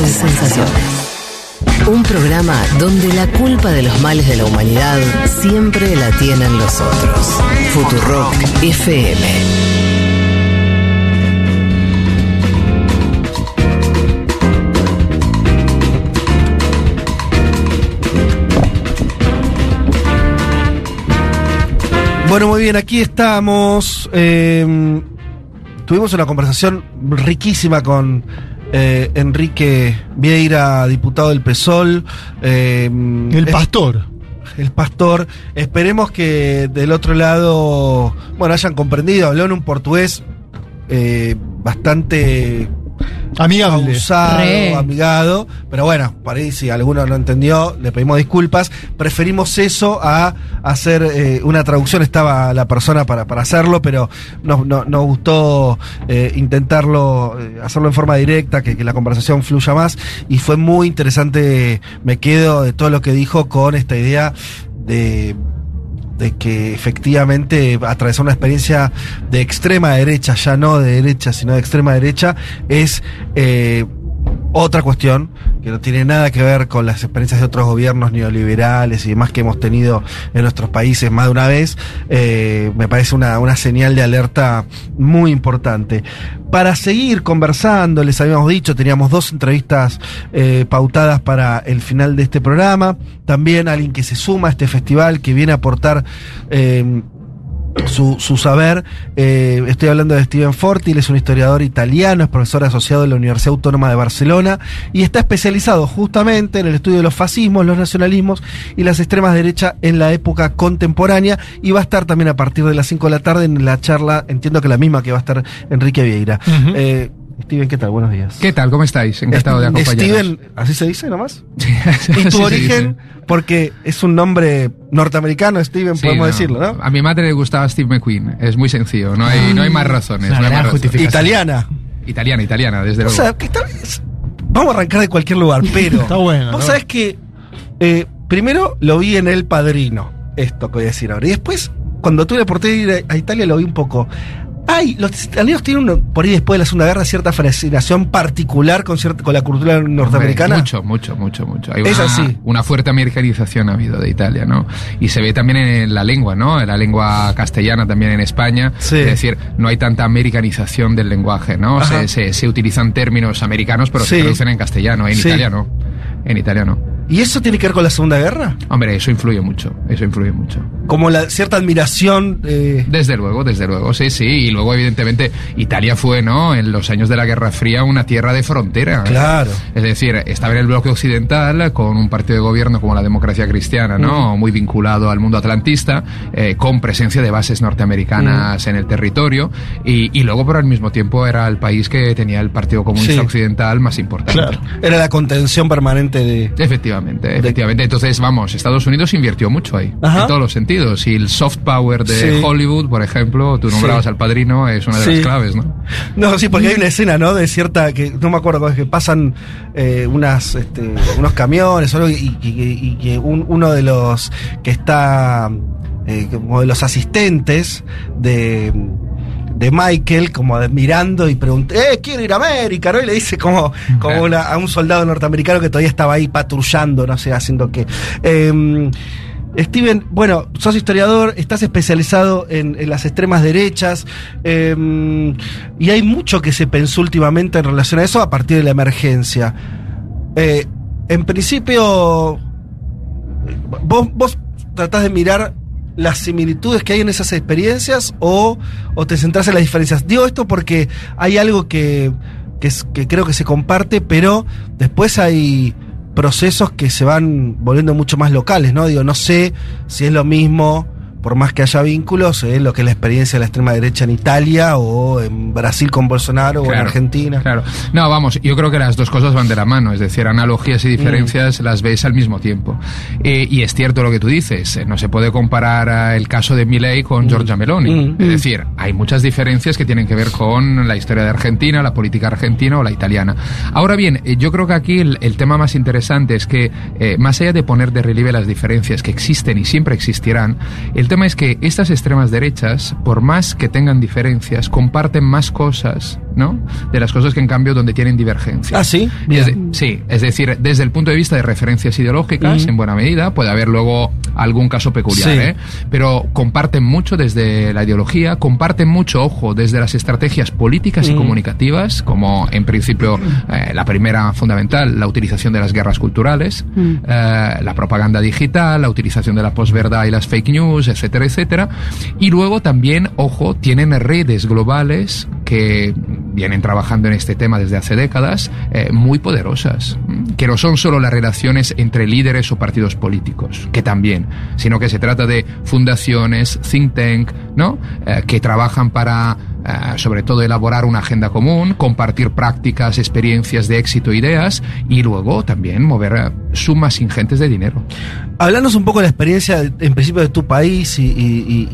de sensaciones. Un programa donde la culpa de los males de la humanidad siempre la tienen los otros. Futurock FM. Bueno, muy bien, aquí estamos. Eh, tuvimos una conversación riquísima con eh, Enrique Vieira, diputado del PSOL. eh, El es- pastor. el pastor. Esperemos que del otro lado, bueno, hayan comprendido. Habló en un portugués eh, bastante Amigable. pausado, Re. amigado. Pero bueno, por ahí si alguno no entendió, le pedimos disculpas. Preferimos eso a hacer eh, una traducción. Estaba la persona para, para hacerlo, pero nos, no- nos gustó eh, intentarlo, eh, hacerlo en forma directa, que, que la conversación fluya más. Y fue muy interesante. Me quedo de todo lo que dijo con esta idea de de que efectivamente atravesar una experiencia de extrema derecha, ya no de derecha, sino de extrema derecha, es eh, otra cuestión que no tiene nada que ver con las experiencias de otros gobiernos neoliberales y demás que hemos tenido en nuestros países más de una vez. Eh, me parece una, una señal de alerta muy importante. Para seguir conversando, les habíamos dicho, teníamos dos entrevistas eh, pautadas para el final de este programa. También alguien que se suma a este festival, que viene a aportar eh, su, su saber. Eh, estoy hablando de Steven Forti, él es un historiador italiano, es profesor asociado de la Universidad Autónoma de Barcelona y está especializado justamente en el estudio de los fascismos, los nacionalismos y las extremas derechas en la época contemporánea y va a estar también a partir de las 5 de la tarde en la charla, entiendo que la misma que va a estar Enrique Vieira. Eh, Steven, ¿qué tal? Buenos días. ¿Qué tal? ¿Cómo estáis? Encantado de acompañaros. Steven, ¿así se dice nomás? Sí, Y así tu se origen, dice. porque es un nombre norteamericano, Steven, Sí, podemos no. decirlo, ¿no? A mi madre le gustaba Steve McQueen. Es muy sencillo. No hay, no hay más razones. No hay más razones. Italiana. Italiana, italiana, desde O luego. sea, que tal vez- Vamos a arrancar de cualquier lugar, pero. Está bueno, Vos ¿no? sabés que. eh, primero lo vi en El Padrino, esto que voy a decir ahora. Y después, cuando tuve la oportunidad de ir a, a Italia, lo vi un poco. Ay, los italianos tienen por ahí después de la Segunda Guerra cierta fascinación particular con, cierta, con la cultura norteamericana. Mucho, mucho, mucho, mucho. Hay Es una, así. una fuerte americanización ha habido de Italia, ¿no? Y se ve también en la lengua, ¿no? En la lengua castellana también en España. Sí. Es decir, no hay tanta americanización del lenguaje, ¿no? Se, se- se utilizan términos americanos, pero Sí. se traducen en castellano. En Sí. Italia no. En Italia no. ¿Y eso tiene que ver con la Segunda Guerra? Hombre, eso influye mucho. Eso influye mucho. Como la cierta admiración. eh, Desde luego, desde luego, sí, sí. Y luego, evidentemente, Italia fue, ¿no? En los años de la Guerra Fría, una tierra de frontera. Claro. Es decir, estaba en el bloque occidental con un partido de gobierno como la democracia cristiana, ¿no? Muy vinculado al mundo atlantista, eh, con presencia de bases norteamericanas en el territorio. Y, y luego, pero al mismo tiempo, era el país que tenía el Partido Comunista Sí. Occidental más importante. claro. Era la contención permanente de. Efectivamente, efectivamente. Entonces, vamos, Estados Unidos invirtió mucho ahí, Ajá. en todos los sentidos. Y el soft power de Sí. Hollywood, por ejemplo, tú nombrabas Sí. al padrino, es una de Sí. las claves, ¿no? No, sí, porque hay una escena, ¿no? De cierta, que no me acuerdo, es que pasan eh, unas, este, unos camiones o algo, y, y- y- y que un- uno de los que está, eh, como de los asistentes de, de Michael, como mirando y pregunta, eh, quiero ir a América, ¿no? Y le dice como, como una- a un soldado norteamericano que todavía estaba ahí patrullando, no sé, haciendo qué. Em, Steven, bueno, sos historiador, estás especializado en, en las extremas derechas eh, y hay mucho que se pensó últimamente en relación a eso a partir de la emergencia. Eh, en principio, vos, vos tratás de mirar las similitudes que hay en esas experiencias o, o te centrás en las diferencias. Digo esto porque hay algo que, que, que creo que se comparte, pero después hay procesos que se van volviendo mucho más locales, ¿no? Digo, no sé si es lo mismo, por más que haya vínculos, es lo que es la experiencia de la extrema derecha en Italia o en Brasil con Bolsonaro o en Claro, Argentina. Claro. No, vamos, yo creo que las dos cosas van de la mano, es decir, analogías y diferencias Mm. las ves al mismo tiempo. Eh, y es cierto lo que tú dices, eh, no se puede comparar el caso de Milley con Giorgia Meloni. Mm. Es decir, hay muchas diferencias que tienen que ver con la historia de Argentina, la política argentina o la italiana. Ahora bien, eh, yo creo que aquí el, el tema más interesante es que, eh, más allá de poner de relieve las diferencias que existen y siempre existirán, el tema es que estas extremas derechas, por más que tengan diferencias, comparten más cosas ¿no? De las cosas que en cambio donde tienen divergencia. Ah, sí. Es de- sí, es decir, desde el punto de vista de referencias ideológicas, Mm. en buena medida, puede haber luego algún caso peculiar, Sí. ¿eh? pero comparten mucho desde la ideología, comparten mucho, ojo, desde las estrategias políticas y Mm. comunicativas, como en principio eh, la primera fundamental, la utilización de las guerras culturales, Mm. eh, la propaganda digital, la utilización de la posverdad y las fake news, etcétera, etcétera. Y luego también, ojo, tienen redes globales que vienen trabajando en este tema desde hace décadas, eh, muy poderosas, mm, que no son solo las relaciones entre líderes o partidos políticos, que también, sino que se trata de fundaciones, think tank, ¿no? Eh, que trabajan para, eh, sobre todo, elaborar una agenda común, compartir prácticas, experiencias de éxito, ideas, y luego también mover sumas ingentes de dinero. Hablanos un poco de la experiencia, en principio, de tu país y,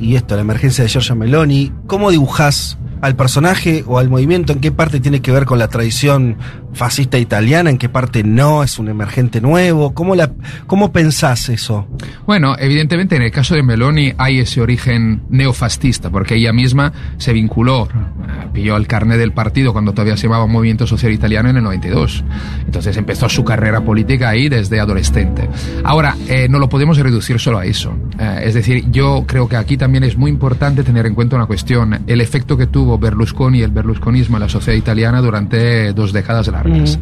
y- esto, la emergencia de Giorgia Meloni. ¿Cómo dibujás al personaje o al movimiento? ¿En qué parte tiene que ver con la tradición fascista italiana? ¿En qué parte no? ¿Es un emergente nuevo? ¿Cómo, la, cómo pensás eso? Bueno, evidentemente en el caso de Meloni hay ese origen neofascista, porque ella misma se vinculó, eh, pilló el carnet del partido cuando todavía se llamaba Movimiento Social Italiano en el 92. Entonces empezó su carrera política ahí desde adolescente. Ahora, eh, no lo podemos reducir solo a eso. Eh, es decir, yo creo que aquí también es muy importante tener en cuenta una cuestión, el efecto que tuvo Berlusconi y el berlusconismo en la sociedad italiana durante dos décadas largas.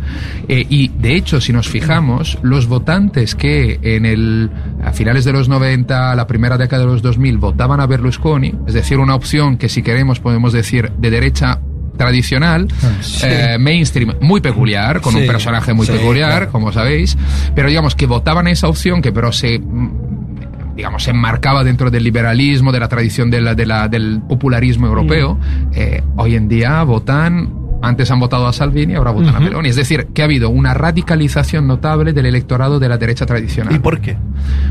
Eh, y de hecho, si nos fijamos, los votantes que en el a finales de los 90, la primera década de los 2000 votaban a Berlusconi, es decir, una opción que si queremos podemos decir de derecha tradicional, Sí. eh, mainstream, muy peculiar, con Sí, un personaje muy sí, peculiar, claro. como sabéis, pero digamos que votaban esa opción que pero se mm, digamos, se enmarcaba dentro del liberalismo, de la tradición de la- de la- del popularismo europeo, eh, hoy en día votan, antes han votado a Salvini, ahora votan a Ujú. Meloni. Es decir, que ha habido una radicalización notable del electorado de la derecha tradicional. ¿Y por qué?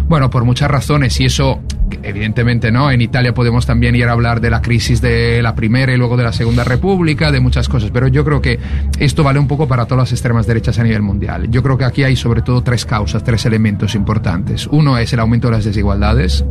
Bueno, por muchas razones, y eso, evidentemente, ¿no? En Italia podemos también ir a hablar de la crisis de la Primera y luego de la Segunda República, de muchas cosas, pero yo creo que esto vale un poco para todas las extremas derechas a nivel mundial. Yo creo que aquí hay sobre todo tres causas, tres elementos importantes. Uno es el aumento de las desigualdades,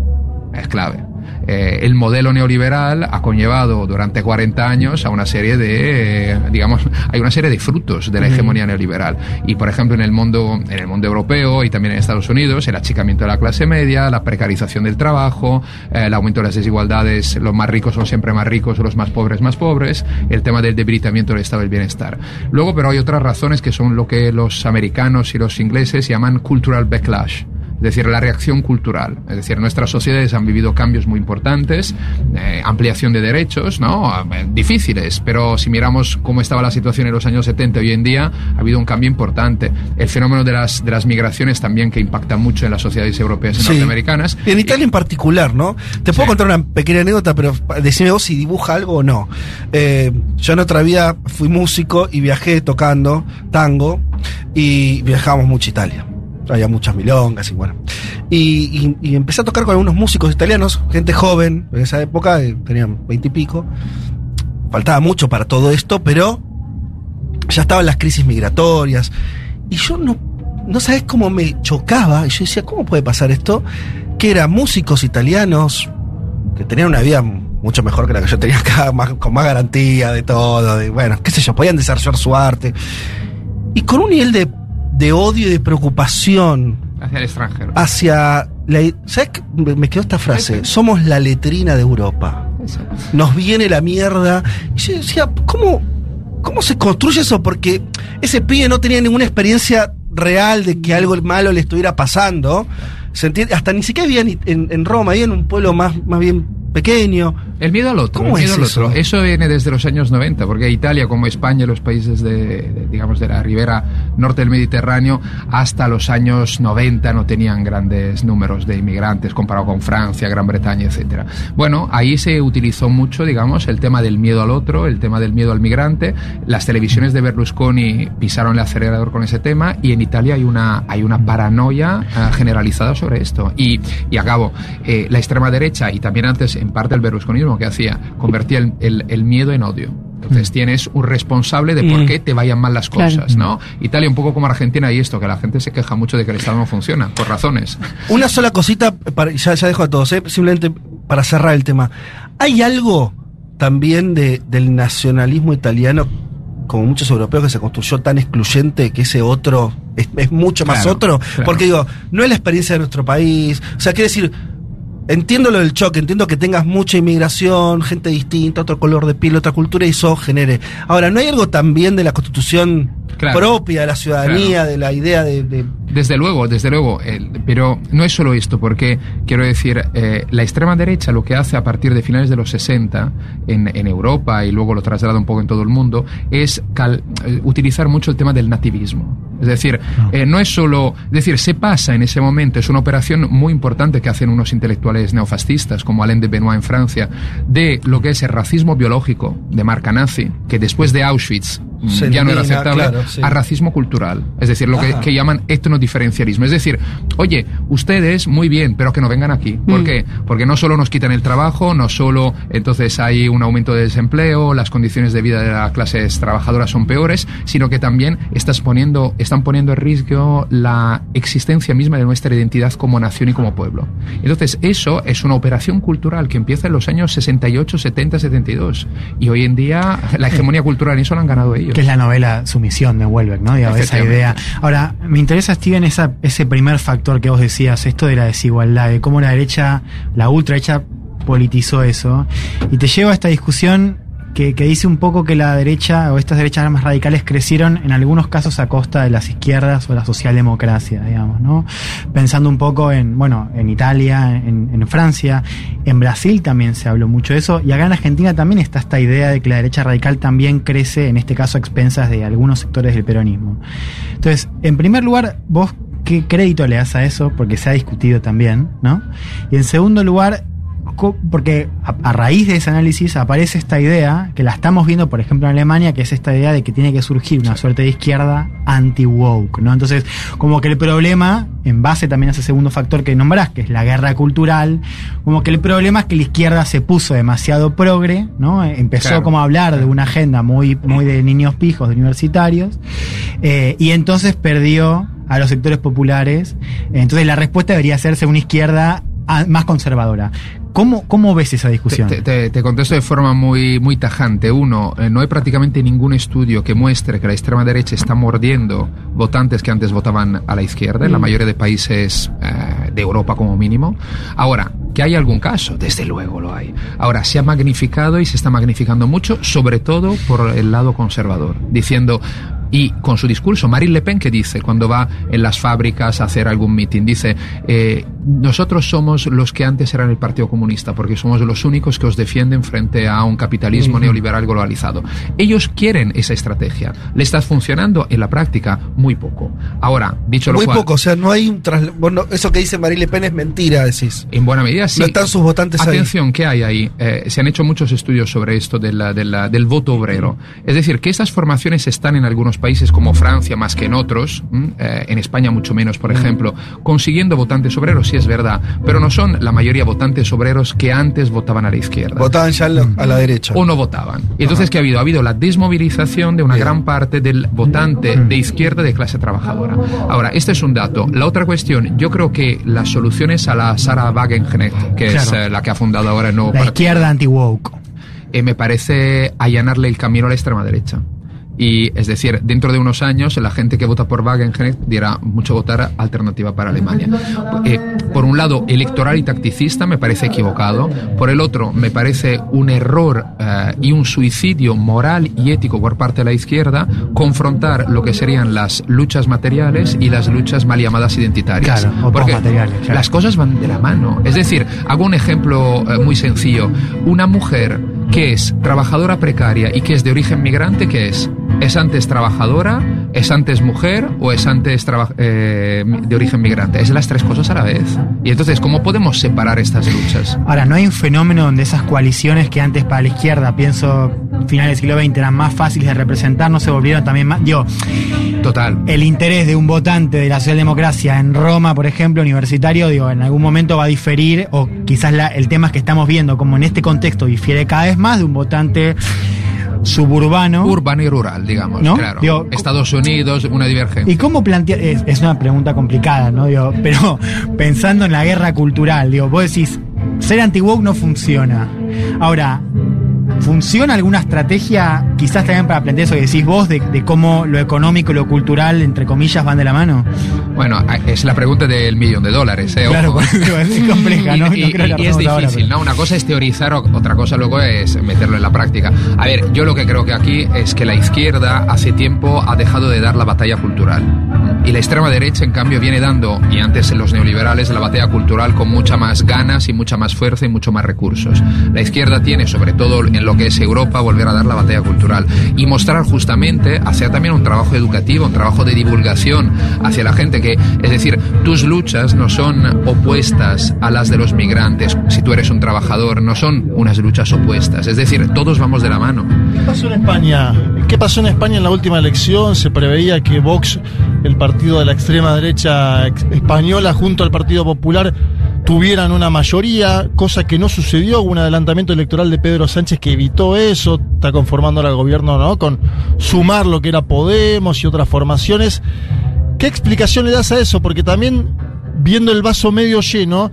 es clave. Eh, el modelo neoliberal ha conllevado durante 40 años a una serie de, eh, digamos, hay una serie de frutos de la hegemonía neoliberal. Y, por ejemplo, en el mundo, en el mundo europeo y también en Estados Unidos, el achicamiento de la clase media, la precarización del trabajo, eh, el aumento de las desigualdades, los más ricos son siempre más ricos, los más pobres más pobres, el tema del debilitamiento del estado del bienestar. Luego, pero hay otras razones que son lo que los americanos y los ingleses llaman cultural backlash. Es decir, la reacción cultural. Es decir, nuestras sociedades han vivido cambios muy importantes, eh, ampliación de derechos, ¿no? Eh, Difíciles, pero si miramos cómo estaba la situación en los años 70 hoy en día, ha habido un cambio importante. El fenómeno de las, de las migraciones también que impacta mucho en las sociedades europeas y Sí. norteamericanas. Y en Italia en particular, ¿no? Te puedo Sí. contar una pequeña anécdota, pero decime vos si dibuja algo o no. Eh, yo en otra vida fui músico y viajé tocando tango y viajábamos mucho a Italia. Había muchas milongas y bueno. Y, y- empecé a tocar con algunos músicos italianos, gente joven, en esa época, eh, tenían veinte y pico. Faltaba mucho para todo esto, pero ya estaban las crisis migratorias. Y yo no, no sabes cómo me chocaba. Y yo decía, ¿cómo puede pasar esto? Que eran músicos italianos que tenían una vida mucho mejor que la que yo tenía acá, con más garantía de todo. Bueno, qué sé yo, podían desarrollar su arte. Y con un nivel de, de odio y de preocupación Hacia el extranjero. hacia... La, ¿Sabes qué? Me quedó esta frase. Somos la letrina de Europa Eso. nos viene la mierda. Y yo decía, ¿cómo, ¿cómo se construye eso? Porque ese pibe no tenía ninguna experiencia real de que algo malo le estuviera pasando. ¿Se entiende? Hasta ni siquiera vivía en, en Roma, ahí en un pueblo más, más bien pequeño. El miedo al otro. ¿Cómo el miedo es al eso? otro. Eso viene desde los años 90, porque Italia, como España y los países de, de, digamos, de la ribera norte del Mediterráneo, hasta los años 90 no tenían grandes números de inmigrantes comparado con Francia, Gran Bretaña, etcétera. Bueno, ahí se utilizó mucho, digamos, el tema del miedo al otro, el tema del miedo al migrante. Las televisiones de Berlusconi pisaron el acelerador con ese tema y en Italia hay una, hay una paranoia eh, generalizada sobre esto. Y, y acabo, eh, la extrema derecha y también antes en parte el berlusconismo que hacía, convertía el, el- el miedo en odio. Entonces tienes un responsable de por Mm. qué te vayan mal las Claro. cosas, ¿no? Italia un poco como Argentina y esto, que la gente se queja mucho de que el Estado no funciona, por razones. Una sola cosita, para, ya, ya dejo a todos, ¿eh? simplemente para cerrar el tema. ¿Hay algo también de, del nacionalismo italiano como muchos europeos, que se construyó tan excluyente que ese otro es, es mucho más Claro, otro. claro. Porque digo, no es la experiencia de nuestro país. O sea, quiere decir, entiendo lo del choque, entiendo que tengas mucha inmigración, gente distinta, otro color de piel, otra cultura, y eso genere. Ahora, ¿no hay algo también de la constitución Claro. propia, de la ciudadanía, de la idea de. de- Desde luego, desde luego, el- pero no es solo esto, porque quiero decir, eh, la extrema derecha lo que hace a partir de finales de los 60 en, en Europa y luego lo traslada un poco en todo el mundo es cal- eh, utilizar mucho el tema del nativismo. Es decir, eh, no es solo, es decir, se pasa en ese momento, es una operación muy importante que hacen unos intelectuales neofascistas como Alain de Benoit en Francia, de lo que es el racismo biológico de marca nazi, que después de Auschwitz mm, ya no era aceptable, claro, sí. a racismo cultural. Es decir, lo que, que llaman etnodiferencialismo. Es decir, oye, ustedes muy bien, pero que no vengan aquí. ¿Por Mm. qué? Porque no solo nos quitan el trabajo, no solo entonces hay un aumento de desempleo, las condiciones de vida de las clases trabajadoras son peores, sino que también estás poniendo, están poniendo en riesgo la existencia misma de nuestra identidad como nación y como pueblo. Entonces, eso es una operación cultural que empieza en los años 68, 70, 72. Y hoy en día la hegemonía cultural en eso la han ganado ellos. Que es la novela Sumisión de Welbeck, ¿no? Digamos, esa idea. Ahora, me interesa, Steven, ese primer factor que vos decías, esto de la desigualdad, de cómo la derecha, la ultraderecha politizó eso. Y te lleva a esta discusión que, dice un poco que la derecha o estas derechas más radicales crecieron en algunos casos a costa de las izquierdas o la socialdemocracia, digamos, ¿no? Pensando un poco en, bueno, en Italia, en, en Francia, en Brasil también se habló mucho de eso, y acá en Argentina también está esta idea de que la derecha radical también crece, en este caso a expensas de algunos sectores del peronismo. Entonces, en primer lugar, vos qué crédito le das a eso, porque se ha discutido también, ¿no? Y en segundo lugar, porque a, a raíz de ese análisis aparece esta idea, que la estamos viendo, por ejemplo, en Alemania, que es esta idea de que tiene que surgir una suerte de izquierda anti-woke, ¿no? Entonces, como que el problema, en base también a ese segundo factor que nombrás, que es la guerra cultural, como que el problema es que la izquierda se puso demasiado progre, ¿no? Empezó Claro. como a hablar de una agenda muy, muy de niños pijos, de universitarios, eh, y entonces perdió a los sectores populares. Entonces la respuesta debería hacerse una izquierda ah, más conservadora. ¿Cómo, cómo ves esa discusión? Te, te- te contesto de forma muy, muy tajante. Uno, eh, no hay prácticamente ningún estudio que muestre que la extrema derecha está mordiendo votantes que antes votaban a la izquierda, en la mayoría de países eh, de Europa como mínimo. Ahora, que hay algún caso, desde luego lo hay. Ahora, se ha magnificado y se está magnificando mucho, sobre todo por el lado conservador, diciendo, y con su discurso, Marine Le Pen que dice cuando va en las fábricas a hacer algún mitin, dice, eh, nosotros somos los que antes eran el Partido Comunista, porque somos los únicos que os defienden frente a un capitalismo neoliberal globalizado. Ellos quieren esa estrategia. ¿Le está funcionando? En la práctica, muy poco. Ahora, dicho lo Muy cual, poco, o sea, no hay un trasl- bueno, eso que dice Marie Le Pen es mentira, decís. en buena medida sí. No están sus votantes ahí. Atención, ¿qué hay ahí? Eh, se han hecho muchos estudios sobre esto de la- de la- del voto obrero. Es decir, que estas formaciones están en algunos países como Francia más que en otros. Eh, en España mucho menos, por ejemplo, consiguiendo votantes obreros, sí es verdad, pero no son la mayoría votantes obreros que antes votaban a la izquierda Votaban ya a la, a la derecha. o no votaban. Y entonces, ¿qué ha habido? Ha habido la desmovilización de una gran parte del votante de izquierda de clase trabajadora. Ahora, este es un dato. La otra cuestión, yo creo que las soluciones a la Sara Wagenknecht, que es Claro. eh, la que ha fundado ahora el nuevo la partido, izquierda anti-woke. eh, me parece allanarle el camino a la extrema derecha. Y es decir, dentro de unos años, la gente que vota por Wagenknecht dirá mucho votar alternativa para Alemania. Eh, por un lado, electoral y tacticista me parece equivocado. Por el otro, me parece un error eh, y un suicidio moral y ético por parte de la izquierda confrontar lo que serían las luchas materiales y las luchas mal llamadas identitarias. Claro, o Porque postmateriales, claro. las cosas van de la mano. Es decir, hago un ejemplo eh, muy sencillo. Una mujer que es trabajadora precaria y que es de origen migrante, ¿qué es? ¿Es antes trabajadora? ¿Es antes mujer? ¿O es antes eh, de origen migrante? Es las tres cosas a la vez. Y entonces, ¿cómo podemos separar estas luchas? Ahora, ¿no hay un fenómeno donde esas coaliciones que antes para la izquierda, pienso, finales del siglo XX, eran más fáciles de representar, no se volvieron también más... Digo, Total. el interés de un votante de la socialdemocracia en Roma, por ejemplo, universitario, digo, en algún momento va a diferir, o quizás la- el tema es que estamos viendo, como en este contexto difiere cada vez más de un votante suburbano. Urbano y rural, digamos. ¿No? Claro. Digo, Estados Unidos, una divergencia. ¿Y cómo plantear? Es, es una pregunta complicada, ¿no? Digo, pero pensando en la guerra cultural, digo, vos decís, ser anti-woke no funciona. Ahora, ¿Funciona alguna estrategia, quizás también para plantear eso que decís vos, de, de cómo lo económico y lo cultural, entre comillas, van de la mano? Bueno, es la pregunta del millón de dólares, ¿eh? Claro, Ojo. es compleja, ¿no? Y, No creo que y es ahora, difícil, pero- ¿no? Una cosa es teorizar, otra cosa luego es meterlo en la práctica. A ver, yo lo que creo que aquí es que la izquierda hace tiempo ha dejado de dar la batalla cultural. Y la extrema derecha, en cambio, viene dando, y antes los neoliberales, la batalla cultural con mucha más ganas y mucha más fuerza y mucho más recursos. La izquierda tiene, sobre todo en lo que es Europa, volver a dar la batalla cultural y mostrar justamente, hacer también un trabajo educativo, un trabajo de divulgación hacia la gente, que, es decir, tus luchas no son opuestas a las de los migrantes, si tú eres un trabajador, no son unas luchas opuestas, es decir, todos vamos de la mano. ¿Qué pasó en España? ¿Qué pasó en España en la última elección? Se preveía que Vox, el partido de la extrema derecha española, junto al Partido Popular, tuvieran una mayoría, cosa que no sucedió, hubo un adelantamiento electoral de Pedro Sánchez que evitó eso, está conformando ahora el gobierno, ¿no? Con sumar lo que era Podemos y otras formaciones. ¿Qué explicación le das a eso? Porque también, viendo el vaso medio lleno,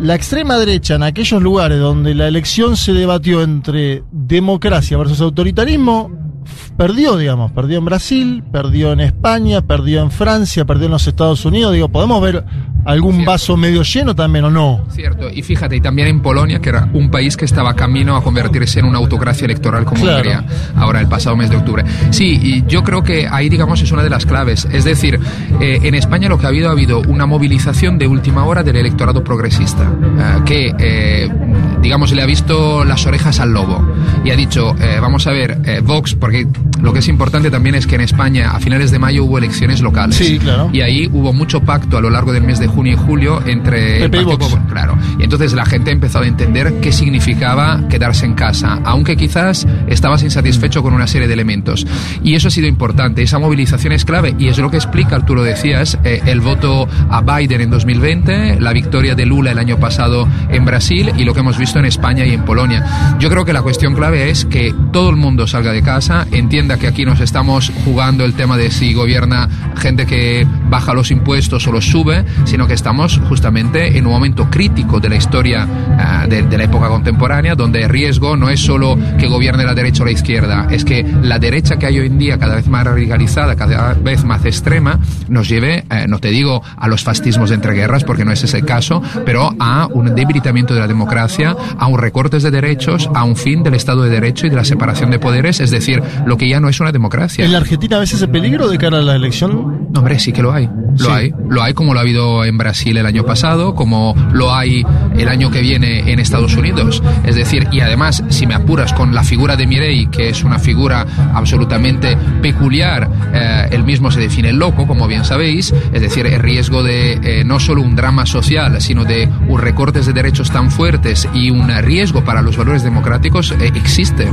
la extrema derecha en aquellos lugares donde la elección se debatió entre democracia versus autoritarismo, perdió, digamos, perdió en Brasil, perdió en España, perdió en Francia, perdió en los Estados Unidos. Digo, ¿podemos ver algún Cierto. vaso medio lleno también o no? Cierto, y fíjate, y también en Polonia, que era un país que estaba camino a convertirse en una autocracia electoral como Claro. Hungría, ahora el pasado mes de octubre. Sí, y yo creo que ahí, digamos, es una de las claves. Es decir, eh, en España lo que ha habido, ha habido una movilización de última hora del electorado progresista, eh, que, eh, digamos, le ha visto las orejas al lobo y ha dicho, vamos a ver, Vox, porque lo que es importante también es que en España a finales de mayo hubo elecciones locales. Sí, claro. Y ahí hubo mucho pacto a lo largo del mes de junio y julio entre PP y Vox. Claro. Y entonces la gente ha empezado a entender qué significaba quedarse en casa, aunque quizás estabas insatisfecho con una serie de elementos. Y eso ha sido importante. Esa movilización es clave y es lo que explica, tú lo decías, eh, el voto a Biden en 2020, la victoria de Lula el año pasado en Brasil y lo que hemos visto en España y en Polonia. Yo creo que la cuestión clave es que todo el mundo salga de casa, entienda que aquí nos estamos jugando el tema de si gobierna gente que baja los impuestos o los sube, sino que estamos justamente en un momento crítico de la historia de, de la época contemporánea, donde el riesgo no es solo que gobierne la derecha o la izquierda, es que la derecha que hay hoy en día, cada vez más radicalizada, cada vez más extrema, nos lleve, eh, no te digo a los fascismos de entreguerras, porque no es ese el caso, pero a un debilitamiento de la democracia, a un recortes de derechos, a un fin del Estado de Derecho y de la separación de poderes, es decir, lo que ya no es una democracia. ¿En la Argentina ves ese peligro de cara a la elección? No, hombre, sí que lo hay. Lo Sí. hay. Lo hay como lo ha habido en Brasil el año pasado, como lo hay el año que viene en Estados Unidos. Es decir, y además, si me apuras con la figura de Mirei, que es una figura absolutamente peculiar, eh, él mismo se define loco, como bien sabéis, es decir, el riesgo de eh, no solo un drama social, sino de un recortes de derechos tan fuertes y un riesgo para los valores democráticos eh, existe.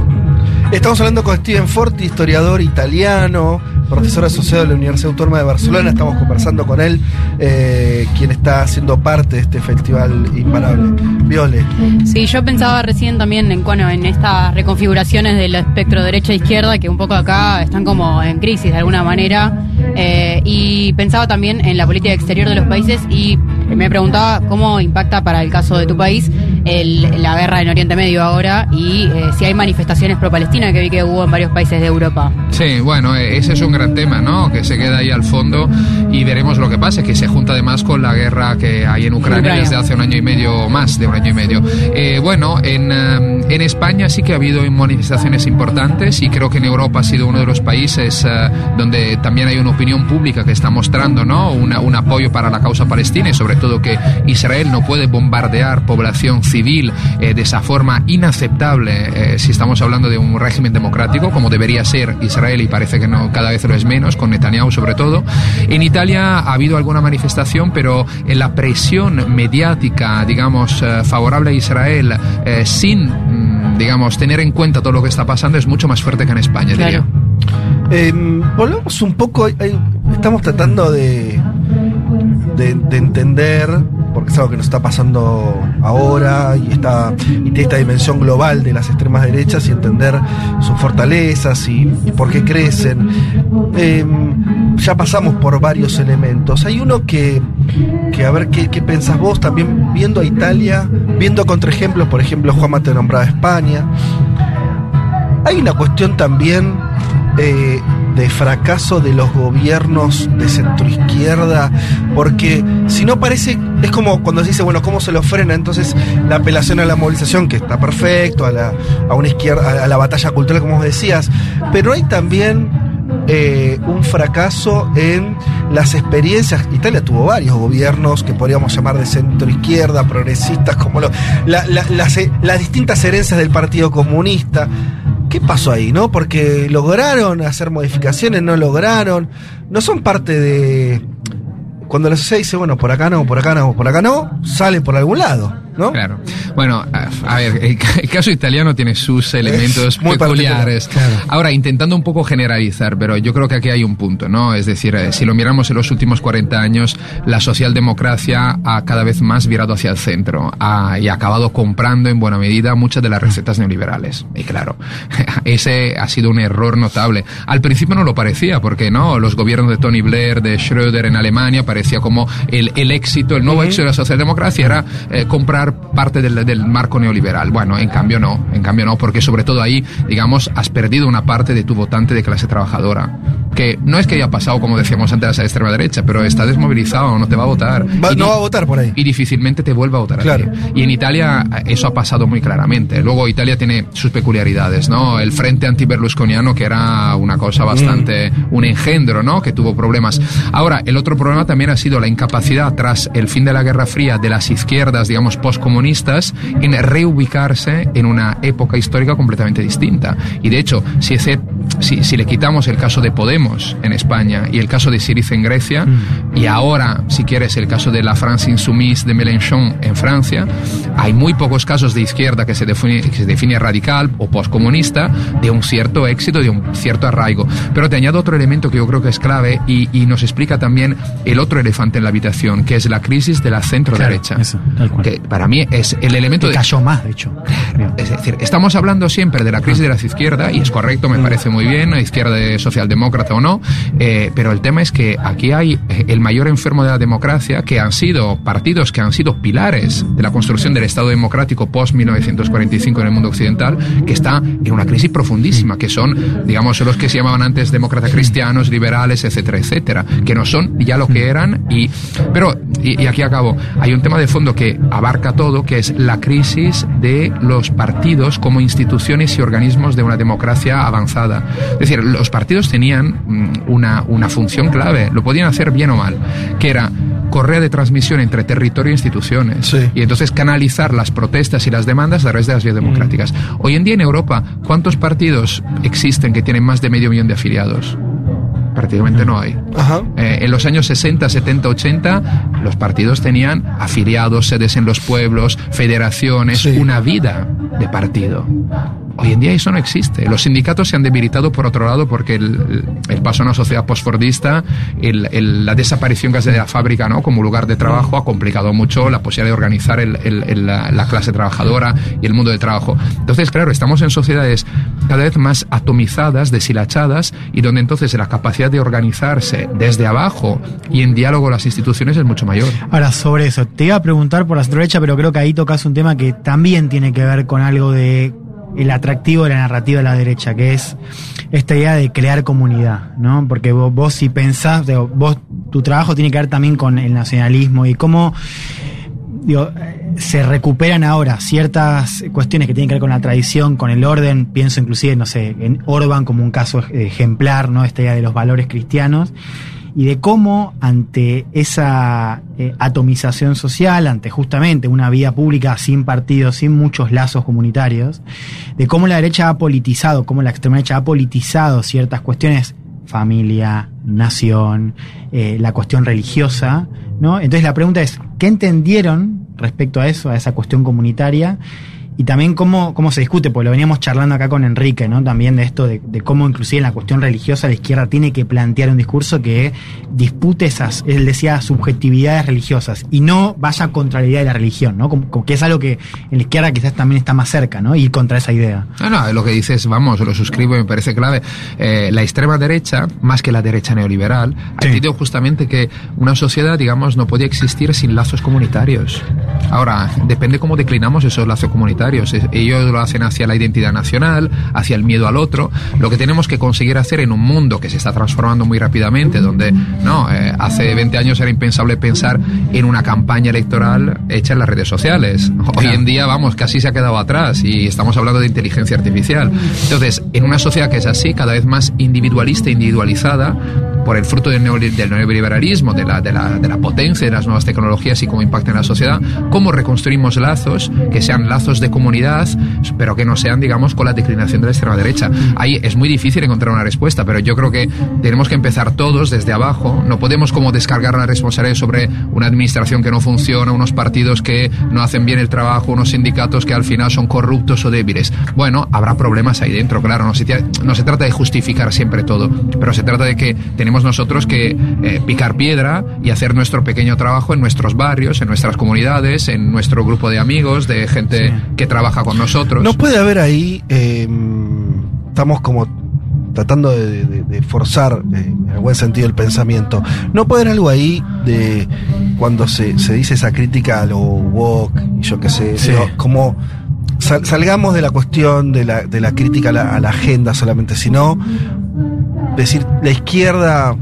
Estamos hablando con Steven Forti, historiador italiano, profesor asociado de la Universidad Autónoma de Barcelona. Estamos conversando con él, eh, quien está haciendo parte de este festival imparable. Viole. Sí, yo pensaba recién también en, bueno, en estas reconfiguraciones del espectro derecha-izquierda que un poco acá están como en crisis de alguna manera. eh, y pensaba también en la política exterior de los países y me preguntaba cómo impacta para el caso de tu país el- la guerra en Oriente Medio ahora y eh, si hay manifestaciones pro-Palestina que vi que hubo en varios países de Europa. Sí, bueno, eh, ese es un gran tema, ¿no? Que se queda ahí al fondo y veremos lo que pasa, que se junta además con la guerra que hay en Ucrania, Ucrania. desde hace un año y medio o más de un año y medio. Eh, bueno, en, eh, en España sí que ha habido manifestaciones importantes y creo que en Europa ha sido uno de los países eh, donde también hay una opinión pública que está mostrando, ¿no? Una- un apoyo para la causa palestina y sobre todo que Israel no puede bombardear población civil eh, de esa forma inaceptable eh, si estamos hablando de un régimen democrático como debería ser Israel y parece que no cada vez lo es menos con Netanyahu sobre todo en Italia ha habido alguna manifestación pero en la presión mediática digamos eh, favorable a Israel eh, sin mm, digamos tener en cuenta todo lo que está pasando es mucho más fuerte que en España Claro. diría Eh, volvamos un poco, estamos tratando de, de, de entender, porque es algo que nos está pasando ahora y, está, y esta dimensión global de las extremas derechas y entender sus fortalezas y, por qué crecen. Eh, ya pasamos por varios elementos. Hay uno que, que a ver qué, qué pensás vos, también viendo a Italia, viendo contraejemplos, por ejemplo, Juanma te nombraba España. Hay una cuestión también eh, de fracaso de los gobiernos de centroizquierda, porque si no parece, es como cuando se dice, bueno, ¿cómo se lo frena? Entonces la apelación a la movilización, que está perfecto, a la, a una izquierda, a la batalla cultural, como decías, pero hay también eh, un fracaso en las experiencias. Italia tuvo varios gobiernos que podríamos llamar de centro izquierda, progresistas, como lo, la- la- las, las distintas herencias del Partido Comunista. ¿Qué pasó ahí, no? Porque lograron hacer modificaciones, no lograron. No son parte de. Cuando la sociedad dice, bueno, por acá no, por acá no, por acá no, sale por algún lado, ¿no? Claro. Bueno, a, a ver, el, ca- el caso italiano tiene sus elementos muy peculiares. particular, Ahora, intentando un poco generalizar, pero yo creo que aquí hay un punto, ¿no? Es decir, eh, si lo miramos en los últimos 40 años, la socialdemocracia ha cada vez más virado hacia el centro ha- y ha acabado comprando en buena medida muchas de las recetas neoliberales. Y claro, ese ha sido un error notable. Al principio no lo parecía, porque no, los gobiernos de Tony Blair, de Schröder en Alemania, parecía como el, el éxito, el nuevo éxito de la socialdemocracia era eh, comprar parte del, del marco neoliberal. Bueno, en cambio no, en cambio no, porque sobre todo ahí, digamos, has perdido una parte de tu votante de clase trabajadora. Que no es que haya pasado, como decíamos antes, a la extrema derecha, pero está desmovilizado, no te va a votar. Va- no va a votar por ahí. y difícilmente te vuelva a votar Claro. Y en Italia eso ha pasado muy claramente. Luego Italia tiene sus peculiaridades, ¿no? El frente anti-berlusconiano que era una cosa bastante, un engendro, ¿no? Que tuvo problemas. Ahora, el otro problema también ha sido la incapacidad tras el fin de la Guerra Fría de las izquierdas, digamos, postcomunistas en reubicarse en una época histórica completamente distinta. Y de hecho, si, ese- si, si le quitamos el caso de Podemos en España y el caso de Syriza en Grecia, y ahora, si quieres, el caso de la France Insoumise de Mélenchon en Francia, hay muy pocos casos de izquierda que se define, que se define radical o postcomunista de un cierto éxito, de un cierto arraigo. Pero te añado otro elemento que yo creo que es clave y, y nos explica también el otro elefante en la habitación, que es la crisis de la centro derecha. Claro, eso, que para mí es el elemento de, cayó más, de hecho. es decir, estamos hablando siempre de la crisis de la izquierda, y es correcto, me parece muy bien, la izquierda de socialdemócrata o no, eh, pero el tema es que aquí hay eh, el mayor enfermo de la democracia, que han sido partidos que han sido pilares de la construcción del Estado democrático post-1945 en el mundo occidental, que está en una crisis profundísima, que son, digamos, los que se llamaban antes demócratas cristianos, liberales, etcétera, etcétera, que no son ya lo que eran, y, pero, y, y aquí acabo, hay un tema de fondo que abarca todo, que es la crisis de los partidos como instituciones y organismos de una democracia avanzada. Es decir, los partidos tenían mm, una, una función clave, lo podían hacer bien o mal, que era correa de transmisión entre territorio e instituciones. Sí. Y entonces canalizar las protestas y las demandas a través de las vías democráticas. Hoy en día en Europa, ¿cuántos partidos existen que tienen más de medio millón de afiliados? Prácticamente no hay. Ajá. Eh, en los años 60, 70, 80, los partidos tenían afiliados, sedes en los pueblos, federaciones, Sí. una vida de partido. Hoy en día eso no existe. Los sindicatos se han debilitado por otro lado porque el, el paso a una sociedad postfordista, el- el- la desaparición casi de la fábrica ¿no? como lugar de trabajo ha complicado mucho la posibilidad de organizar la, la clase trabajadora y el mundo del trabajo. Entonces, claro, estamos en sociedades cada vez más atomizadas, deshilachadas y donde entonces la capacidad de organizarse desde abajo y en diálogo con las instituciones es mucho mayor. Ahora, sobre eso, te iba a preguntar por la derecha, pero creo que ahí tocas un tema que también tiene que ver con algo de el atractivo de la narrativa de la derecha, que es esta idea de crear comunidad, ¿no? Porque vos, vos si pensás, digo, vos, tu trabajo tiene que ver también con el nacionalismo y cómo se recuperan ahora ciertas cuestiones que tienen que ver con la tradición, con el orden, pienso inclusive, no sé, en Orban como un caso ejemplar, ¿no? Esta idea de los valores cristianos y de cómo ante esa eh, atomización social, ante justamente una vida pública sin partidos, sin muchos lazos comunitarios, de cómo la derecha ha politizado, cómo la extrema derecha ha politizado ciertas cuestiones, familia, nación, eh, la cuestión religiosa, ¿no? Entonces la pregunta es, ¿qué entendieron respecto a eso, a esa cuestión comunitaria? Y también cómo, cómo se discute, porque lo veníamos charlando acá con Enrique, ¿no? También de esto, de, de cómo inclusive en la cuestión religiosa la izquierda tiene que plantear un discurso que dispute esas, él decía, subjetividades religiosas y no vaya contra la idea de la religión, ¿no? Como, como que es algo que en la izquierda quizás también está más cerca, ¿no? Ir contra esa idea. No, no, lo que dices, vamos, lo suscribo y me parece clave. Eh, la extrema derecha, más que la derecha neoliberal, ha Sí. entendido justamente que una sociedad, digamos, no podía existir sin lazos comunitarios. Ahora, depende cómo declinamos esos lazos comunitarios. Es- Ellos lo hacen hacia la identidad nacional, hacia el miedo al otro. Lo que tenemos que conseguir hacer en un mundo que se está transformando muy rápidamente, donde no Eh, hace 20 años era impensable pensar en una campaña electoral hecha en las redes sociales. Hoy en día, vamos, casi se ha quedado atrás y estamos hablando de inteligencia artificial. Entonces, en una sociedad que es así, cada vez más individualista, individualizada, por el fruto del neoliberalismo, de la, de, la, de la potencia de las nuevas tecnologías y cómo impactan en la sociedad, cómo reconstruimos lazos que sean lazos de comunidad, pero que no sean, digamos, con la declinación de la extrema derecha. Ahí es muy difícil encontrar una respuesta, pero yo creo que tenemos que empezar todos desde abajo. No podemos como descargar la responsabilidad sobre una administración que no funciona, unos partidos que no hacen bien el trabajo, unos sindicatos que al final son corruptos o débiles. Bueno, habrá problemas ahí dentro, claro. No se, no se trata de justificar siempre todo, pero se trata de que tenemos nosotros que eh, picar piedra y hacer nuestro pequeño trabajo en nuestros barrios, en nuestras comunidades, en nuestro grupo de amigos, de gente Sí. que trabaja con nosotros. No puede haber ahí, eh, estamos como tratando de, de- de forzar eh, en el buen sentido el pensamiento. No puede haber algo ahí de cuando se, se dice esa crítica a lo woke y yo qué sé, Sí. digo, como sal- salgamos de la cuestión de la, de la crítica a la, a la agenda solamente, sino decir la izquierda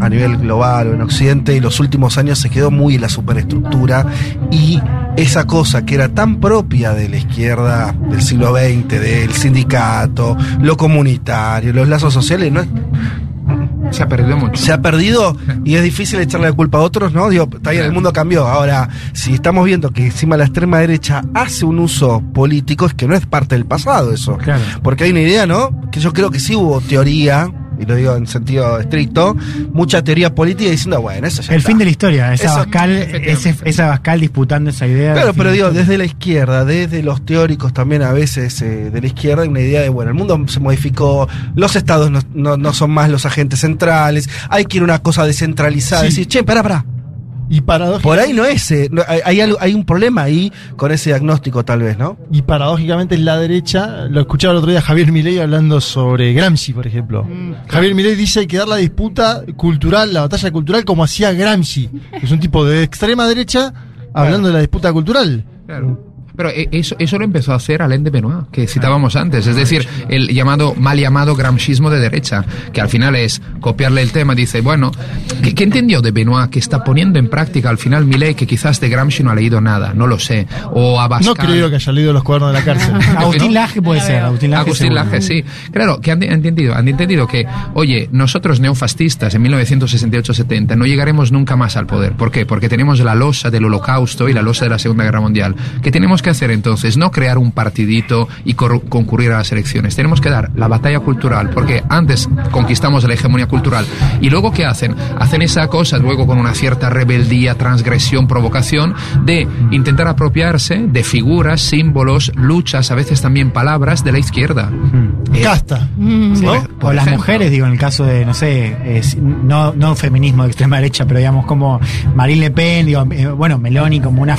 a nivel global o en Occidente, en los últimos años se quedó muy en la superestructura y esa cosa que era tan propia de la izquierda del siglo XX, del sindicato, lo comunitario, los lazos sociales, no es- Se ha perdido mucho. se ha perdido y es difícil echarle la culpa a otros, ¿no? Digo, está bien, el mundo cambió. Ahora, si estamos viendo que encima la extrema derecha hace un uso político, es que no es parte del pasado eso. Claro. Porque hay una idea, ¿no? Que yo creo que sí hubo teoría, y lo digo en sentido estricto, mucha teoría política diciendo, bueno, eso ya El está. fin de la historia, esa Bascal, ese, esa Bascal disputando esa idea. Claro, pero digo, desde la izquierda, desde los teóricos también a veces eh, de la izquierda, hay una idea de, bueno, el mundo se modificó, los estados no, no- no son más los agentes centrales, hay que ir a una cosa descentralizada, Sí. decir, che, pará, pará, Y paradójicamente, por ahí no es, eh, hay, hay algo- hay un problema ahí con ese diagnóstico tal vez, ¿no? y paradójicamente la derecha, lo escuchaba el otro día Javier Milei hablando sobre Gramsci, por ejemplo. Javier Milei dice hay que dar la disputa cultural, la batalla cultural como hacía Gramsci, es un tipo de extrema derecha hablando de la disputa cultural. Claro. Pero eh, eso, eso lo empezó a hacer Alain de Benoit, que citábamos antes, es decir, el llamado, mal llamado gramscismo de derecha, que al final es copiarle el tema, dice, bueno, ¿qué, qué entendió de Benoit que está poniendo en práctica al final Milei que quizás de Gramsci no ha leído nada, no lo sé, o a No creo que haya leído los cuadernos de la cárcel. Agustín Laje puede ser. Agustín Laje, Agustín. Laje, sí. Claro, que han, han entendido, han entendido que, oye, nosotros neofascistas en 1968-70 no llegaremos nunca más al poder. ¿Por qué? Porque tenemos la losa del holocausto y la losa de la Segunda Guerra Mundial. ¿Qué tenemos que hacer entonces? No crear un partidito y concurrir a las elecciones. Tenemos que dar la batalla cultural, porque antes conquistamos la hegemonía cultural. Y luego, ¿qué hacen? Hacen esa cosa, luego con una cierta rebeldía, transgresión, provocación, de intentar apropiarse de figuras, símbolos, luchas, a veces también palabras de la izquierda. Eh, Casta. Sí, ¿no? o Por las ejemplo. mujeres, digo, en el caso de, no sé, es- no, no feminismo de extrema derecha, pero digamos como Marine Le Pen, digo, eh, bueno, Meloni como una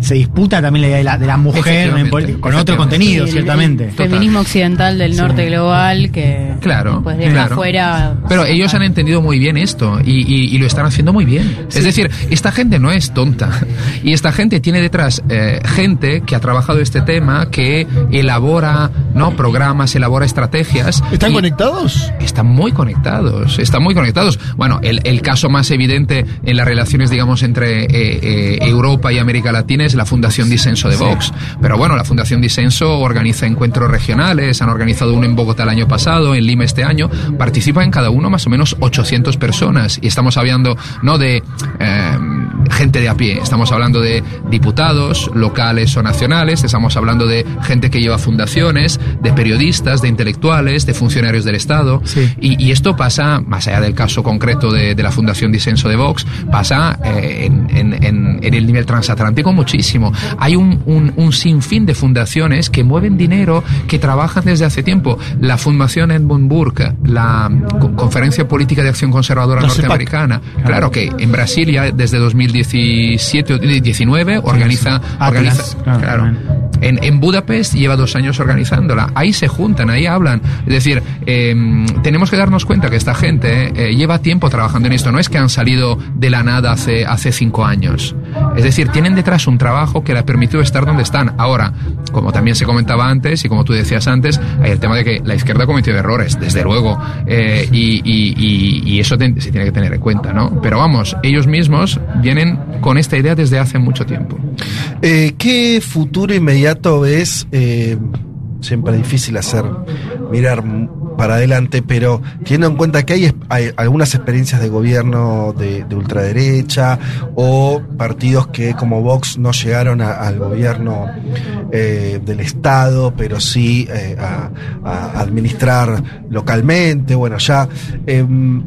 se disputa también la idea de la, de la mujer en política, con otro contenido, Sí, el- ciertamente. El feminismo occidental del Sí. norte global que Claro, pues deja claro. fuera. Pero ellos han entendido muy bien esto y, y- y lo están haciendo muy bien. Es decir, esta gente no es tonta y esta gente tiene detrás eh, gente que ha trabajado este tema, que elabora no programas, elabora estrategias. ¿Están conectados? Están muy conectados, están muy conectados. Bueno, el, el caso más evidente en las relaciones, digamos, entre eh, eh, Europa y América Latina es la Fundación Disenso de Vox. Pero bueno, la Fundación Disenso organiza encuentros regionales, han organizado uno en Bogotá el año pasado, en Lima este año. Participan en cada uno más o menos 800 personas. Y estamos hablando no de eh, gente de a pie, estamos hablando de diputados locales o nacionales, estamos hablando de gente que lleva fundaciones, de periodistas, de intelectuales, de funcionarios del Estado. Sí. Y, y esto pasa, más allá del caso concreto de, de la Fundación Disenso de Vox, pasa eh, en, en- en- en el nivel transatlántico muchísimo. Hay un, un- un sinfín de fundaciones que mueven dinero, que trabajan desde hace tiempo. La Fundación Edmund Burke, la Co- Conferencia Política de Acción Conservadora La CEPAC. Norteamericana, claro que en Brasil ya desde 2017 o 19 organiza... Atlas, organiza claro, claro. En, en Budapest lleva dos años organizándola. Ahí se juntan, ahí hablan. Es decir, eh, tenemos que darnos cuenta que esta gente eh, lleva tiempo trabajando en esto. No es que han salido de la nada hace, hace cinco años. Es decir, tienen detrás un trabajo que le ha permitido estar donde están. Ahora, como también se comentaba antes y como tú decías antes, hay el tema de que la izquierda ha cometido errores, desde luego, eh, y, eso se tiene que tener en cuenta, ¿no? Pero vamos, ellos mismos vienen con esta idea desde hace mucho tiempo. Eh, ¿Qué futuro inmediato ves? Eh, siempre es difícil hacer mirar para adelante, pero teniendo en cuenta que hay, hay algunas experiencias de gobierno de, de ultraderecha o partidos que como Vox no llegaron a- al gobierno eh, del Estado, pero sí eh, a, a administrar localmente, bueno, ya... em,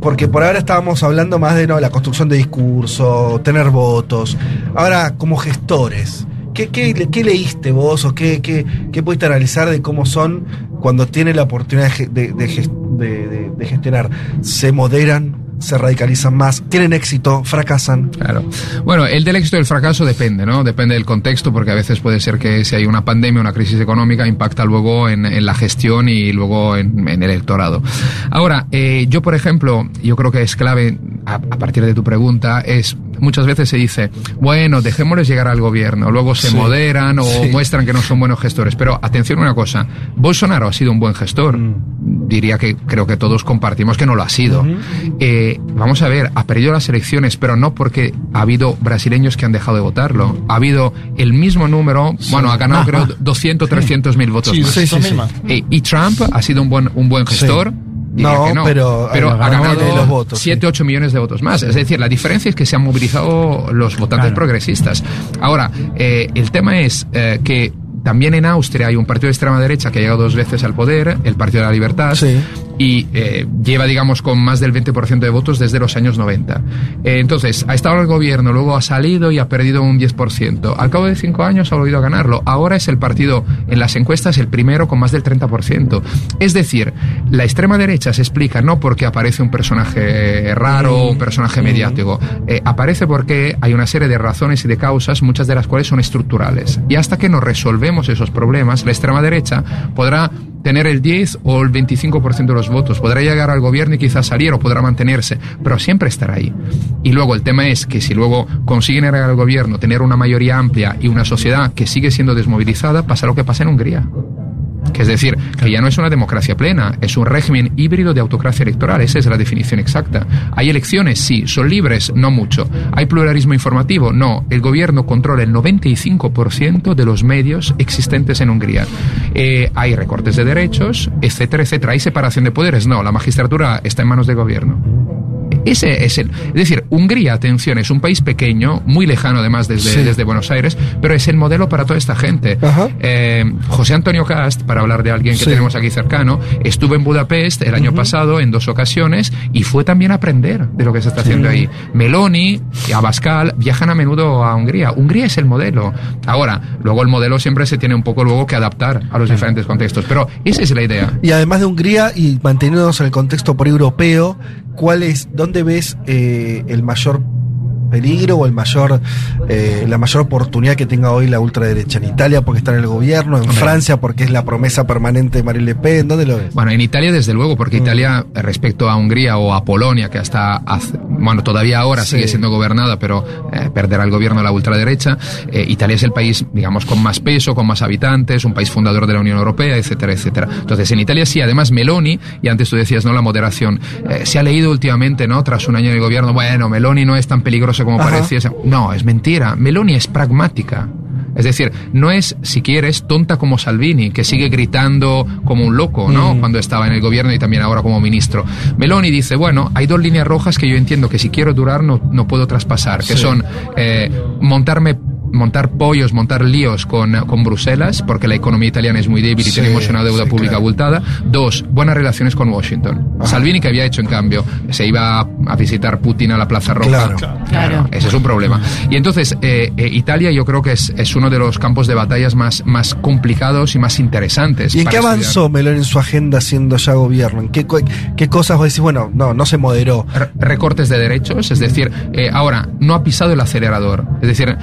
porque por ahora estábamos hablando más de no, la construcción de discurso, tener votos. Ahora, como gestores, ¿qué, qué, qué leíste vos o qué, qué, qué pudiste analizar de cómo son cuando tienen la oportunidad de, de- de ges- de- de- de gestionar? ¿Se moderan? ¿Se radicalizan más? ¿Tienen éxito? ¿Fracasan? Claro. Bueno, el del éxito y el fracaso depende, ¿no? Depende del contexto, porque a veces puede ser que si hay una pandemia, una crisis económica, impacta luego en, en la gestión y luego en, en el electorado. Ahora, eh, yo, por ejemplo, yo creo que es clave, a partir de tu pregunta, es muchas veces se dice, bueno, dejémosles llegar al gobierno, luego se Sí. moderan o Sí. muestran que no son buenos gestores. Pero atención a una cosa, Bolsonaro ha sido un buen gestor. Diría que creo que todos compartimos que no lo ha sido. Eh, vamos a ver, ha perdido las elecciones, pero no porque ha habido brasileños que han dejado de votarlo. Ha habido el mismo número, bueno, ha ganado creo más. 200, 300 mil votos Sí, más. sí, sí, 200.000 sí. más. Eh, y Trump ha sido un buen, un buen Sí. gestor. No, que pero- pero pero ha ganado de los votos, 7, 8 millones de votos más. Es decir, la diferencia es que se han movilizado los votantes Claro. progresistas. Ahora, eh, el tema es eh, que también en Austria hay un partido de extrema derecha que ha llegado dos veces al poder, el Partido de la Libertad, Sí. Y eh, lleva, digamos, con más del 20% de votos desde los años 90. Eh, entonces, ha estado en el gobierno, luego ha salido y ha perdido un 10%. Al cabo de cinco años ha volvido a ganarlo. Ahora es el partido en las encuestas el primero con más del 30%. Es decir, la extrema derecha se explica no porque aparece un personaje raro un personaje mediático. Eh, aparece porque hay una serie de razones y de causas, muchas de las cuales son estructurales. Y hasta que no resolvemos esos problemas, la extrema derecha podrá tener el 10 o el 25% de los votos, podrá llegar al gobierno y quizás salir o podrá mantenerse, pero siempre estará ahí. Y luego el tema es que si luego consiguen llegar al gobierno, tener una mayoría amplia y una sociedad que sigue siendo desmovilizada, pasa lo que pasa en Hungría. Es decir, que ya no es una democracia plena, es un régimen híbrido de autocracia electoral, esa es la definición exacta. ¿Hay elecciones? Sí. ¿Son libres? No mucho. ¿Hay pluralismo informativo? No. El gobierno controla el 95% de los medios existentes en Hungría. Eh, hay recortes de derechos, etcétera, etcétera. ¿Hay separación de poderes? No. La magistratura está en manos del gobierno. Ese es el. Es decir, Hungría, atención, es un país pequeño, muy lejano además desde, Sí. desde Buenos Aires, pero es el modelo para toda esta gente. Eh, José Antonio Cast, para hablar de alguien que Sí. tenemos aquí cercano, estuvo en Budapest el año pasado en dos ocasiones y fue también a aprender de lo que se está haciendo ahí. Meloni y Abascal viajan a menudo a Hungría. Hungría es el modelo. Ahora, luego el modelo siempre se tiene un poco luego que adaptar a los diferentes contextos, pero esa es la idea. Y además de Hungría y manteniéndonos en el contexto por europeo, ¿cuál es, dónde ves eh, el mayor peligro o el mayor, eh, la mayor oportunidad que tenga hoy la ultraderecha? ¿En Italia porque está en el gobierno? ¿En Hombre. Francia porque es la promesa permanente de Marine Le Pen? ¿Dónde lo ves? Bueno, en Italia desde luego, porque Mm. Italia respecto a Hungría o a Polonia, que hasta hace- bueno, todavía ahora Sí. sigue siendo gobernada, pero eh, perderá el gobierno la ultraderecha, eh, Italia es el país, digamos, con más peso, con más habitantes, un país fundador de la Unión Europea, etcétera, etcétera. Entonces, en Italia sí, además Meloni, y antes tú decías, ¿no? La moderación. eh, se ha leído últimamente, ¿no? Tras un año de gobierno, bueno, Meloni no es tan peligroso como Ajá. parecía. No, es mentira. Meloni es pragmática. Es decir, no es, si quieres, tonta como Salvini, que sigue gritando como un loco, ¿no? Cuando estaba en el gobierno y también ahora como ministro. Meloni dice, bueno, hay dos líneas rojas que yo entiendo que si quiero durar no, no puedo traspasar, que Sí. son eh, montarme montar pollos, montar líos con, con Bruselas, porque la economía italiana es muy débil y Sí, tenemos una deuda sí, pública claro. abultada. Dos, buenas relaciones con Washington. Ajá. Salvini, que había hecho, en cambio, se iba a, visitar Putin a la Plaza Roja. Claro. Claro. Ese es un problema. Y entonces, eh, eh, Italia yo creo que es, es uno de los campos de batallas más, más complicados y más interesantes. ¿Y en qué estudiar. avanzó Meloni en su agenda siendo ya gobierno? ¿En qué, qué cosas vos decís, bueno, no, no se moderó? Re- recortes de derechos, es decir, eh, ahora no ha pisado el acelerador. Es decir,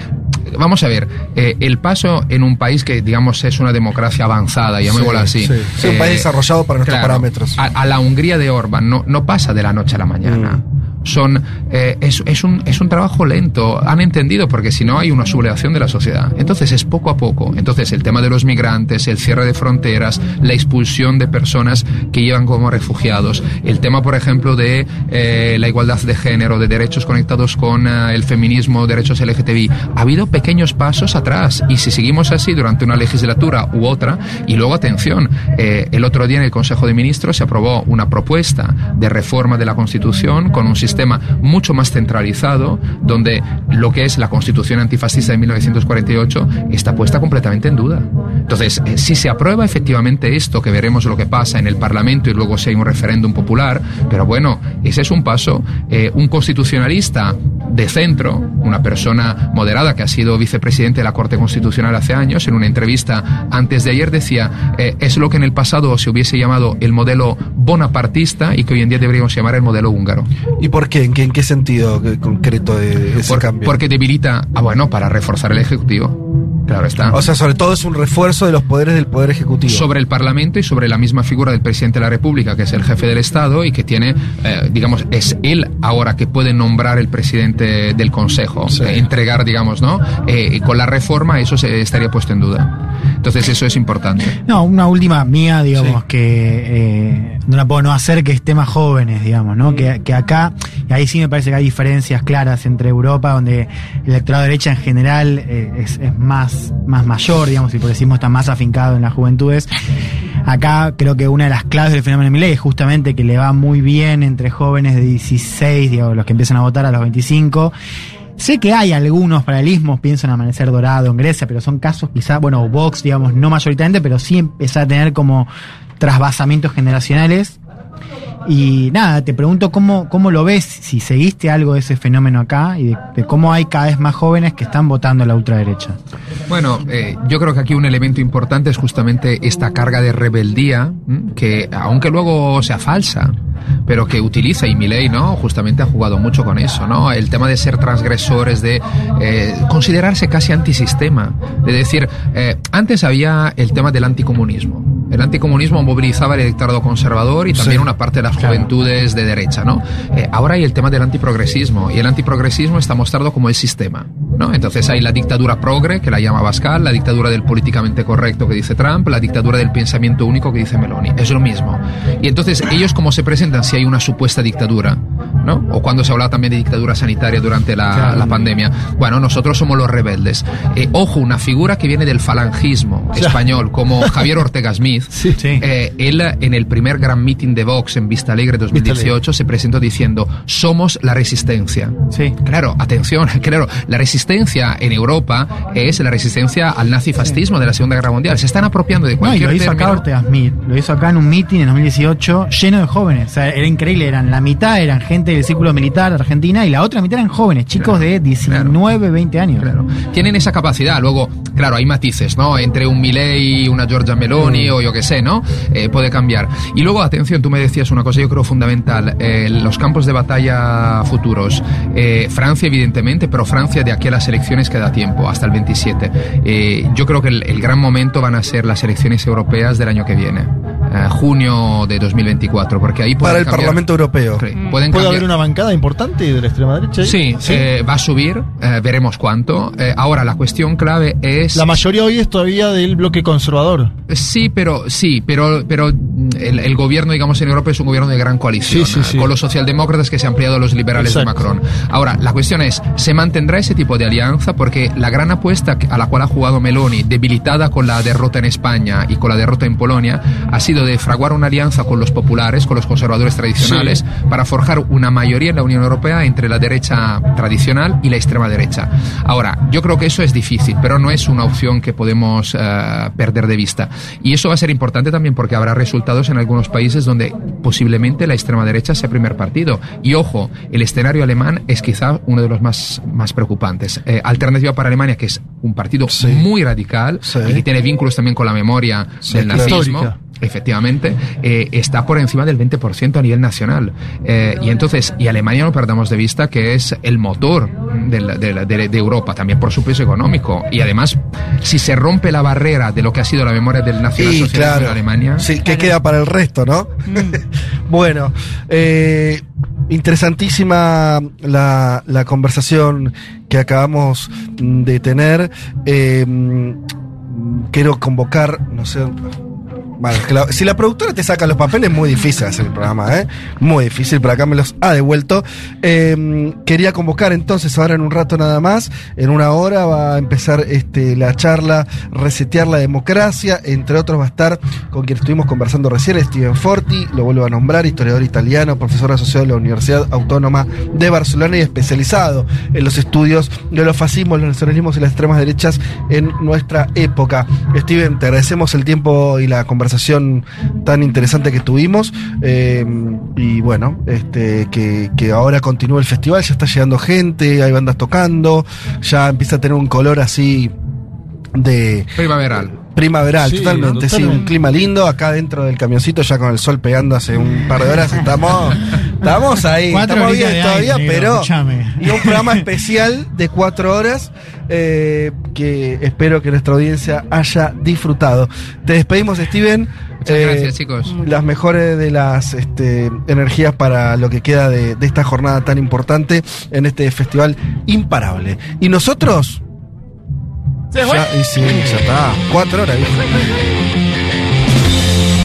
vamos a ver, eh, el paso en un país que, digamos, es una democracia avanzada, llamémoslo Sí, así. sí. Sí, un país desarrollado para nuestros parámetros. A, a la Hungría de Orban no, no pasa de la noche a la mañana. Mm. Son eh, es, es, un, es un trabajo lento. Han entendido porque si no hay una sublevación de la sociedad. Entonces es poco a poco. Entonces el tema de los migrantes, el cierre de fronteras, la expulsión de personas que llevan como refugiados, el tema, por ejemplo, de eh, la igualdad de género, de derechos conectados con eh, el feminismo, derechos LGTBI. Ha habido pequeños pasos atrás y si seguimos así durante una legislatura u otra, y luego atención, eh, el otro día en el Consejo de Ministros se aprobó una propuesta de reforma de la Constitución con un sistema mucho más centralizado, donde lo que es la Constitución antifascista de 1948 está puesta completamente en duda. Entonces, eh, si se aprueba efectivamente esto, que veremos lo que pasa en el Parlamento y luego si hay un referéndum popular, pero bueno, ese es un paso. Eh, un constitucionalista de centro, una persona moderada que ha sido vicepresidente de la Corte Constitucional hace años, en una entrevista antes de ayer decía, eh, es lo que en el pasado se hubiese llamado el modelo bonapartista y que hoy en día deberíamos llamar el modelo húngaro. ¿Y por qué? ¿En qué, en qué sentido concreto de ese Por- cambio? Porque debilita, ah, bueno, para reforzar el Ejecutivo. Claro está. O sea, sobre todo es un refuerzo de los poderes del Poder Ejecutivo. sobre el Parlamento y sobre la misma figura del presidente de la República, que es el jefe del Estado y que tiene, eh, digamos, es él ahora que puede nombrar el presidente del Consejo, Sí. eh, entregar, digamos, ¿no? Eh, y con la reforma eso se estaría puesto en duda. Entonces eso es importante. No, una última mía, digamos, que eh, no la puedo no hacer, que es temas jóvenes, digamos, ¿no? Que, que acá, y ahí sí me parece que hay diferencias claras entre Europa, donde el electorado de derecha en general eh, es, es más, más mayor, digamos, por decimos está más afincado en las juventudes. Acá creo que una de las claves del fenómeno Milei es justamente que le va muy bien entre jóvenes de 16, digamos, los que empiezan a votar a los 25. Sé que hay algunos paralelismos, pienso en Amanecer Dorado en Grecia, pero son casos quizá, bueno, Vox, digamos, no mayoritariamente, pero sí empezar a tener como trasvasamientos generacionales. Y nada, te pregunto cómo, cómo lo ves, si seguiste algo de ese fenómeno acá y de, de cómo hay cada vez más jóvenes que están votando a la ultraderecha. Bueno, eh, yo creo que aquí un elemento importante es justamente esta carga de rebeldía, que aunque luego sea falsa, pero que utiliza, y Milei, ¿no? Justamente ha jugado mucho con eso, ¿no? El tema de ser transgresores, de eh, considerarse casi antisistema, de decir, eh, antes había el tema del anticomunismo. El anticomunismo movilizaba el electorado conservador y también Sí. una parte de las juventudes de derecha, ¿no? Eh, ahora hay el tema del antiprogresismo y el antiprogresismo está mostrado como el sistema, ¿no? Entonces hay la dictadura progre, que la llama Pascal, la dictadura del políticamente correcto que dice Trump, la dictadura del pensamiento único que dice Meloni. Es lo mismo. Y entonces ellos cómo se presentan si hay una supuesta dictadura, ¿no? O cuando se hablaba también de dictadura sanitaria durante la, Claro. la pandemia. Bueno, nosotros somos los rebeldes. Eh, ojo, una figura que viene del falangismo español, como Javier Ortega Smith, Sí. eh, él en el primer gran meeting de Vox en Vista Alegre 2018 se presentó diciendo somos la resistencia. Sí. Claro, atención, claro, la resistencia en Europa es la resistencia al nazifascismo de la Segunda Guerra Mundial. Se están apropiando de No, y cualquier lo hizo acá término. Ortega Smith, lo hizo acá en un meeting en 2018 lleno de jóvenes. O sea, era increíble, eran la mitad eran gente del círculo militar de Argentina y la otra mitad eran jóvenes, chicos Claro, de 19, 20 años. Claro. Tienen esa capacidad. Luego, claro, hay matices, ¿no? Entre un Milley, una Giorgia Meloni o yo qué sé, ¿no? Eh, puede cambiar. Y luego, atención, tú me decías una cosa yo creo fundamental. eh, los campos de batalla futuros. Eh, Francia, evidentemente, pero Francia de aquí a las elecciones queda tiempo, hasta el 27. Eh, yo creo que el, el gran momento van a ser las elecciones europeas del año que viene. Eh, junio de 2024, porque ahí Para el cambiar- Parlamento Europeo. Sí, pueden ¿Puede cambiar- haber una bancada importante de la extrema derecha? ahí? Sí, eh, va a subir, eh, veremos cuánto. Eh, ahora, la cuestión clave es... La mayoría hoy es todavía del bloque conservador. Sí, pero sí, pero, pero mm, el, el gobierno, digamos, en Europa es un gobierno de gran coalición, Sí, sí, eh, sí. con los socialdemócratas que se han ampliado a los liberales Exacto. de Macron. Ahora, la cuestión es, ¿se mantendrá ese tipo de alianza? Porque la gran apuesta a la cual ha jugado Meloni, debilitada con la derrota en España y con la derrota en Polonia, ha sido de fraguar una alianza con los populares, con los conservadores tradicionales, para forjar una mayoría en la Unión Europea entre la derecha tradicional y la extrema derecha. Ahora, yo creo que eso es difícil, pero no es una opción que podemos eh, perder de vista. Y eso va a ser importante también porque habrá resultados en algunos países donde posiblemente la extrema derecha sea primer partido. Y ojo, el escenario alemán es quizá uno de los más, más preocupantes. Eh, Alternativa para Alemania, que es un partido Sí. muy radical Sí. y que tiene vínculos también con la memoria Sí, del nazismo. Histórica. Efectivamente, eh, está por encima del 20% a nivel nacional. Eh, y entonces, y Alemania no perdamos de vista que es el motor de, la- de la- de- de Europa, también por su peso económico. Y además, si se rompe la barrera de lo que ha sido la memoria del Y nacionalsocialismo claro. en Alemania, Sí, ¿qué queda para el resto, no? bueno, eh, interesantísima la, la conversación que acabamos de tener. Eh, quiero convocar, no sé. Si la productora te saca los papeles, es muy difícil hacer el programa, ¿eh? Muy difícil, pero acá me los ha devuelto. Eh, quería convocar entonces, ahora en un rato nada más, en una hora va a empezar este, la charla Resetear la Democracia. Entre otros, va a estar con quien estuvimos conversando recién, Steven Forti, lo vuelvo a nombrar, historiador italiano, profesor asociado de la Universidad Autónoma de Barcelona y especializado en los estudios de los fascismos, los nacionalismos y las extremas derechas en nuestra época. Steven, te agradecemos el tiempo y la conversación tan interesante que tuvimos. eh, y bueno, este, que, que ahora continúa el festival, ya está llegando gente, hay bandas tocando, ya empieza a tener un color así de Primaveral. Primaveral, Sí, totalmente, sí, un clima lindo acá dentro del camioncito, ya con el sol pegando hace un par de horas, estamos, estamos ahí, Cuatro estamos bien aire, todavía, pero escuchame. y un programa especial de cuatro horas eh, que espero que nuestra audiencia haya disfrutado. Te despedimos, Steven. Muchas Eh, gracias, chicos. Las mejores de las este, energías para lo que queda de, de esta jornada tan importante en este festival imparable. Y nosotros. Ya, y sí, ya está. Cuatro horas.